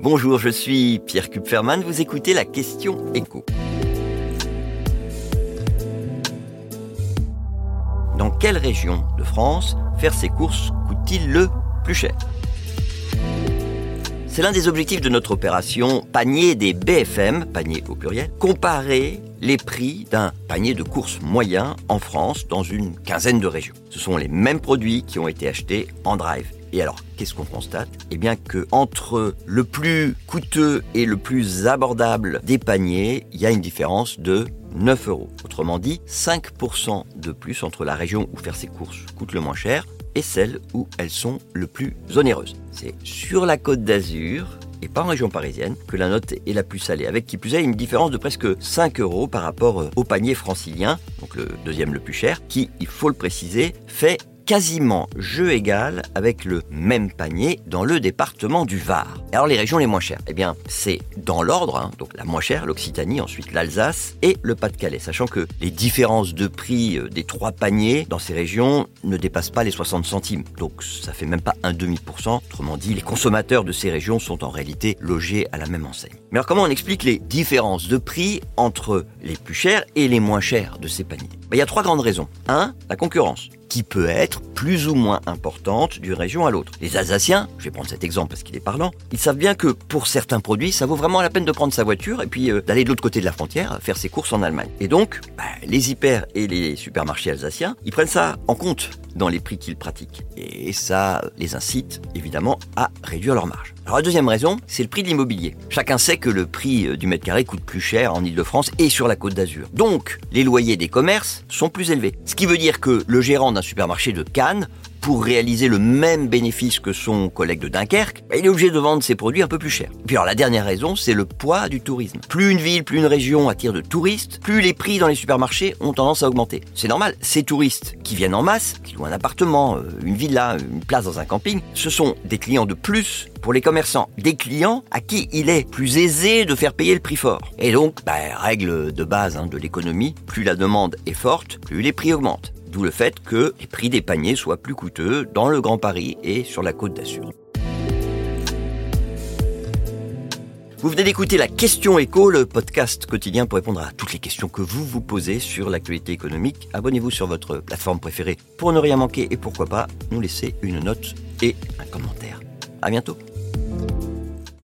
Bonjour, je suis Pierre Kupferman, vous écoutez la question écho. Dans quelle région de France faire ses courses coûte-t-il le plus cher? C'est l'un des objectifs de notre opération Panier des BFM, panier au pluriel, comparer les prix d'un panier de courses moyen en France dans une quinzaine de régions. Ce sont les mêmes produits qui ont été achetés en drive et alors, qu'est-ce qu'on constate? Eh bien que entre le plus coûteux et le plus abordable des paniers, il y a une différence de 9 euros. Autrement dit, 5% de plus entre la région où faire ses courses coûte le moins cher et celle où elles sont le plus onéreuses. C'est sur la côte d'Azur et pas en région parisienne que la note est la plus salée, avec qui plus est une différence de presque 5 euros par rapport au panier francilien, donc le deuxième le plus cher, qui, il faut le préciser, fait quasiment jeu égal avec le même panier dans le département du Var. alors les régions les moins chères, eh bien c'est dans l'ordre, hein, donc la moins chère, l'Occitanie, ensuite l'Alsace et le Pas-de-Calais, sachant que les différences de prix euh, des trois paniers dans ces régions ne dépassent pas les 60 centimes, donc ça fait même pas un demi pour cent. Autrement dit, les consommateurs de ces régions sont en réalité logés à la même enseigne. Mais alors comment on explique les différences de prix entre les plus chers et les moins chers de ces paniers? Ben, Il y a trois grandes raisons. Un, la concurrence qui peut être plus ou moins importante d'une région à l'autre. Les Alsaciens, je vais prendre cet exemple parce qu'il est parlant, ils savent bien que pour certains produits, ça vaut vraiment la peine de prendre sa voiture et puis euh, d'aller de l'autre côté de la frontière faire ses courses en Allemagne. Et donc, bah, les hyper et les supermarchés alsaciens, ils prennent ça en compte dans les prix qu'ils pratiquent. Et ça les incite évidemment à réduire leur marge. La deuxième raison, c'est le prix de l'immobilier. Chacun sait que le prix euh, du mètre carré coûte plus cher en Ile-de-France et sur la côte d'Azur. Donc, les loyers des commerces sont plus élevés. Ce qui veut dire que le gérant d'un supermarché de Cannes pour réaliser le même bénéfice que son collègue de Dunkerque, bah, il est obligé de vendre ses produits un peu plus cher. puis alors la dernière raison, c'est le poids du tourisme. Plus une ville, plus une région attire de touristes, plus les prix dans les supermarchés ont tendance à augmenter. C'est normal, ces touristes qui viennent en masse, qui louent un appartement, euh, une villa, une place dans un camping, ce sont des clients de plus pour les commerçants, des clients à qui il est plus aisé de faire payer le prix fort. Et donc, bah, règle de base hein, de l'économie, plus la demande est forte, plus les prix augmentent. D'où le fait que les prix des paniers soient plus coûteux dans le Grand Paris et sur la côte d'Azur. Vous venez d'écouter la Question Éco, le podcast quotidien pour répondre à toutes les questions que vous vous posez sur l'actualité économique. Abonnez-vous sur votre plateforme préférée pour ne rien manquer et pourquoi pas nous laisser une note et un commentaire. À bientôt.